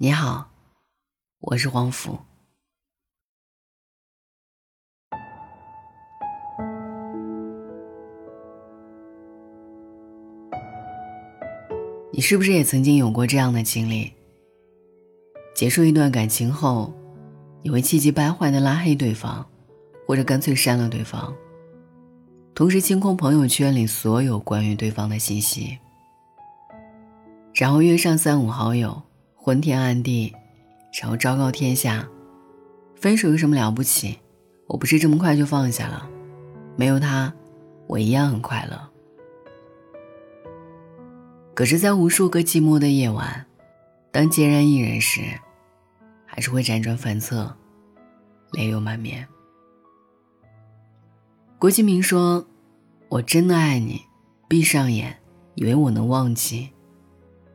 你好，我是黄甫。你是不是也曾经有过这样的经历？结束一段感情后，你会气急败坏的拉黑对方，或者干脆删了对方，同时清空朋友圈里所有关于对方的信息，然后约上三五好友，昏天暗地。然后昭告天下，分手有什么了不起？我不是这么快就放下了，没有他，我一样很快乐。可是，在无数个寂寞的夜晚，当孑然一人时，还是会辗转反侧，泪流满面。郭敬明说：“我真的爱你，闭上眼，以为我能忘记，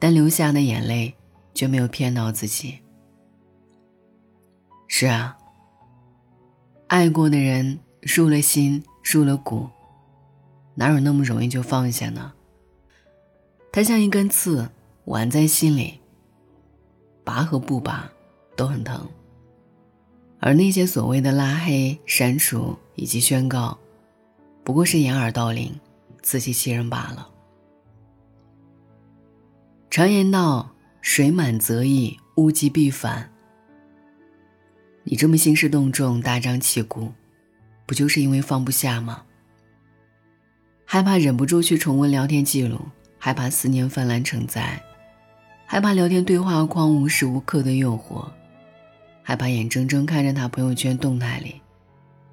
但流下的眼泪却没有骗到自己。”是啊，爱过的人入了心，入了骨，哪有那么容易就放下呢？它像一根刺，挽在心里，拔和不拔都很疼。而那些所谓的拉黑、删除以及宣告，不过是掩耳盗铃、自欺欺人罢了。常言道：“水满则溢，物极必反。”你这么兴师动众、大张旗鼓，不就是因为放不下吗？害怕忍不住去重温聊天记录，害怕思念泛滥成灾，害怕聊天对话框无时无刻的诱惑，害怕眼睁睁看着他朋友圈动态里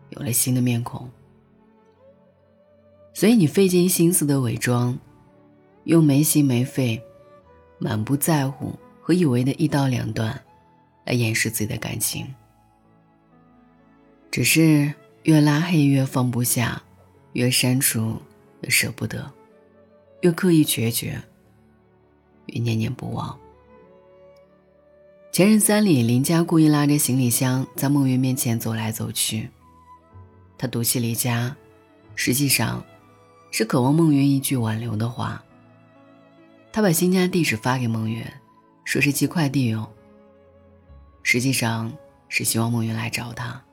有了新的面孔，所以你费尽心思的伪装，用没心没肺、满不在乎和以为的一刀两断来掩饰自己的感情。只是越拉黑越放不下，越删除越舍不得，越刻意决绝，越念念不忘。前任三里，林佳故意拉着行李箱在梦云面前走来走去。他赌气离家，实际上是渴望梦云一句挽留的话。他把新家地址发给梦云，说是寄快递用。实际上是希望梦云来找他。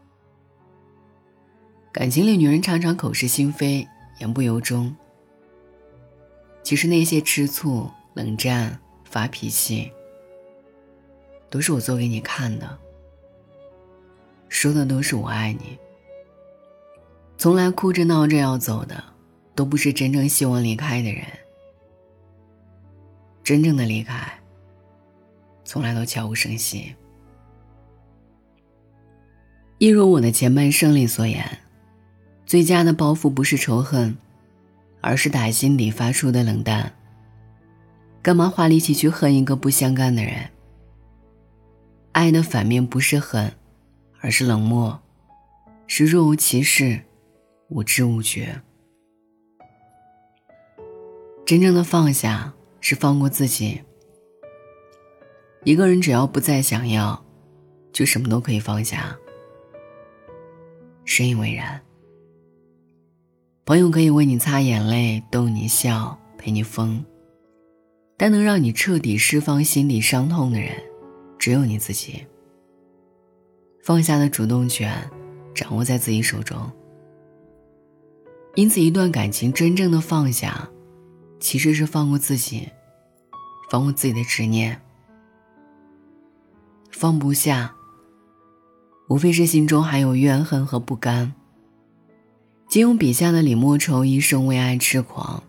感情里，女人常常口是心非，言不由衷。其实那些吃醋、冷战、发脾气，都是我做给你看的，说的都是我爱你。从来哭着闹着要走的，都不是真正希望离开的人。真正的离开，从来都悄无声息。一如我的前半生里所言。最佳的报复不是仇恨，而是打心底发出的冷淡。干嘛花力气去恨一个不相干的人？爱的反面不是恨，而是冷漠，是若无其事，无知无觉。真正的放下是放过自己。一个人只要不再想要，就什么都可以放下。深以为然。朋友可以为你擦眼泪、逗你笑、陪你疯，但能让你彻底释放心底伤痛的人，只有你自己。放下的主动权掌握在自己手中。因此，一段感情真正的放下，其实是放过自己，放过自己的执念。放不下，无非是心中还有怨恨和不甘。金庸笔下的李莫愁一生为爱痴狂，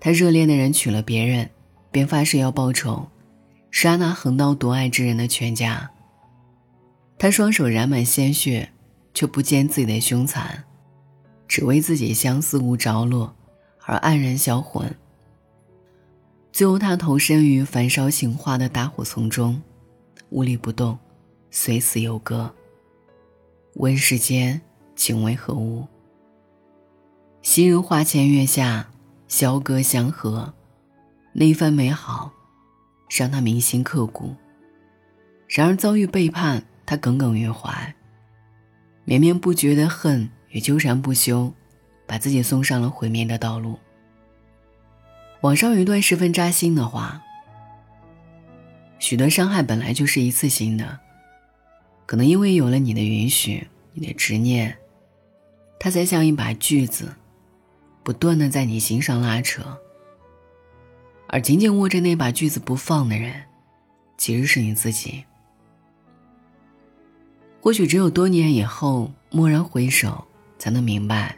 他热恋的人娶了别人，便发誓要报仇，杀那横刀夺爱之人的全家。他双手染满鲜血，却不见自己的凶残，只为自己相思无着落而黯然销魂。最后，他投身于焚烧情花的大火丛中，无力不动，随死犹歌。问世间情为何物？昔日花前月下，萧歌相和，那一番美好，让他铭心刻骨。然而遭遇背叛，他耿耿于怀，绵绵不绝的恨与纠缠不休，把自己送上了毁灭的道路。网上有一段十分扎心的话：许多伤害本来就是一次性的，可能因为有了你的允许，你的执念，它才像一把锯子，不断的在你心上拉扯。而紧紧握着那把锯子不放的人，其实是你自己。或许只有多年以后蓦然回首，才能明白，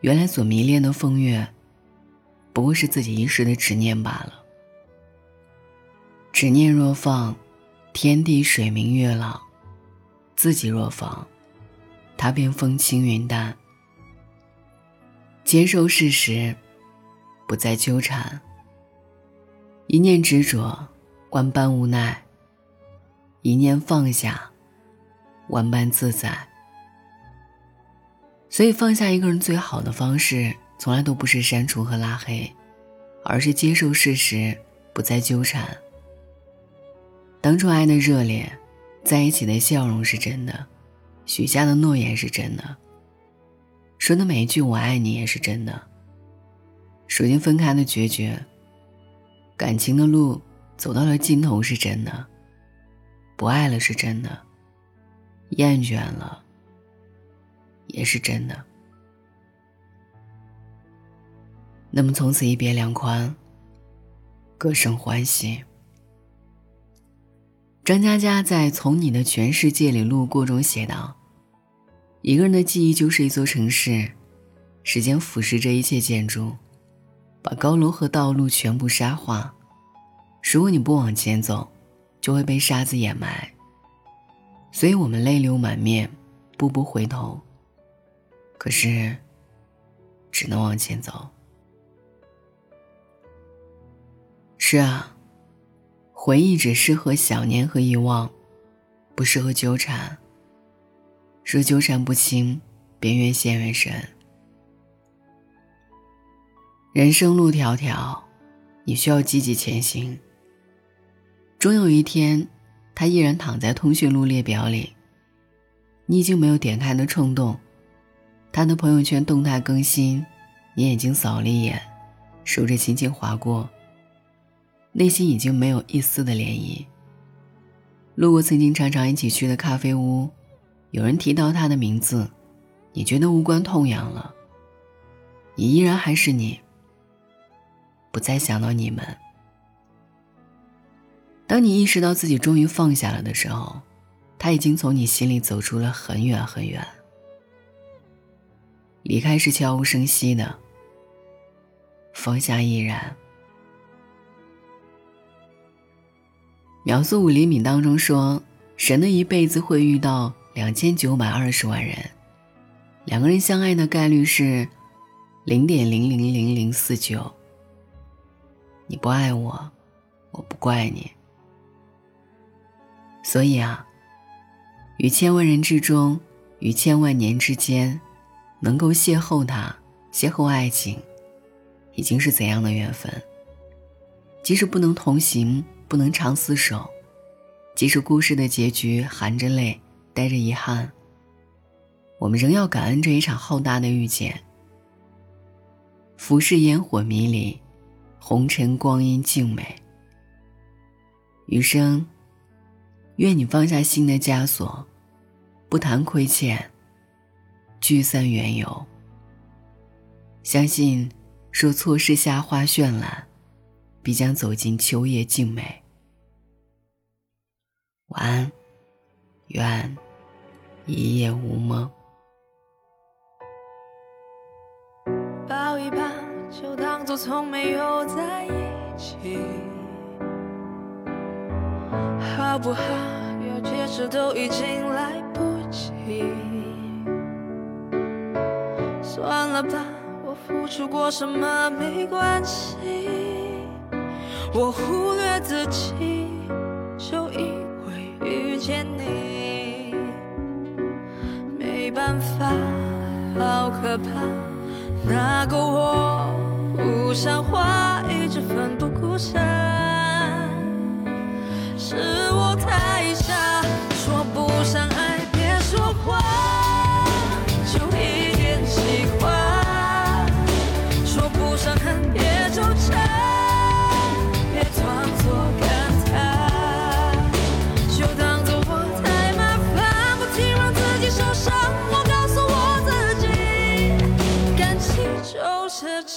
原来所迷恋的风月，不过是自己一时的执念罢了。执念若放，天地水明月朗；自己若放，他便风轻云淡。接受事实，不再纠缠。一念执着，万般无奈；一念放下，万般自在。所以，放下一个人最好的方式，从来都不是删除和拉黑，而是接受事实，不再纠缠。当初爱的热烈，在一起的笑容是真的，许下的诺言是真的，说的每一句“我爱你”也是真的。如今分开的决绝，感情的路走到了尽头是真的，不爱了是真的，厌倦了也是真的。那么从此一别两宽，各生欢喜。张嘉佳在《从你的全世界里路过》中写道：“一个人的记忆就是一座城市，时间腐蚀着一切建筑，把高楼和道路全部沙化。如果你不往前走，就会被沙子掩埋。所以我们泪流满面，步步回头。可是，只能往前走。是啊。”回忆只适合想念和遗忘，不适合纠缠。若纠缠不清，便越陷越深。人生路迢迢，你需要积极前行。终有一天，他依然躺在通讯录列表里，你已经没有点开的冲动。他的朋友圈动态更新，你眼睛扫了一眼，手指轻轻划过。内心已经没有一丝的涟漪。路过曾经常常一起去的咖啡屋，有人提到他的名字，你觉得无关痛痒了。你依然还是你，不再想到你们。当你意识到自己终于放下了的时候，他已经从你心里走出了很远很远。离开是悄无声息的，放下依然。秒速五厘米当中说，神的一辈子会遇到两千九百二十万人，两个人相爱的概率是零点零零零零四九。你不爱我，我不怪你。所以啊，于千万人之中，于千万年之间，能够邂逅他，邂逅爱情，已经是怎样的缘分？即使不能同行。不能长厮守，即使故事的结局含着泪，带着遗憾，我们仍要感恩这一场浩大的遇见。浮世烟火迷离，红尘光阴静美。余生，愿你放下心的枷锁，不谈亏欠，聚散缘由。相信，若错失夏花绚烂。必将走进秋叶静美。晚安，愿一夜无梦。抱一抱，就当作从没有在一起，好不好？要解释都已经来不及。算了吧，我付出过什么没关系。我忽略自己，就因为遇见你，没办法，好可怕。那个我不像话，一直奋不顾身，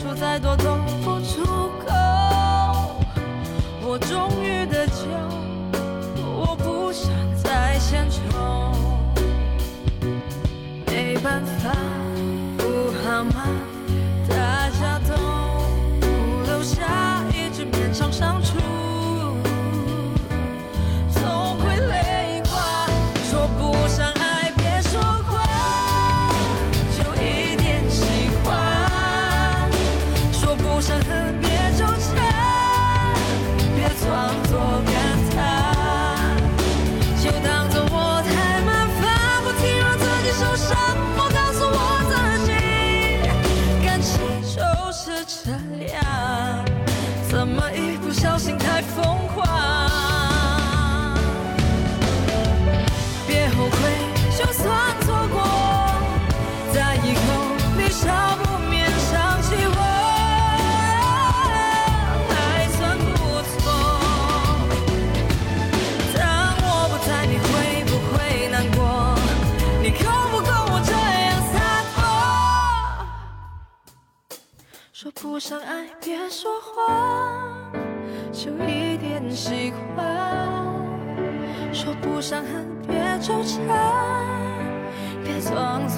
说再多都不出口。我终于得救，我不想再献丑。没办法，不好吗？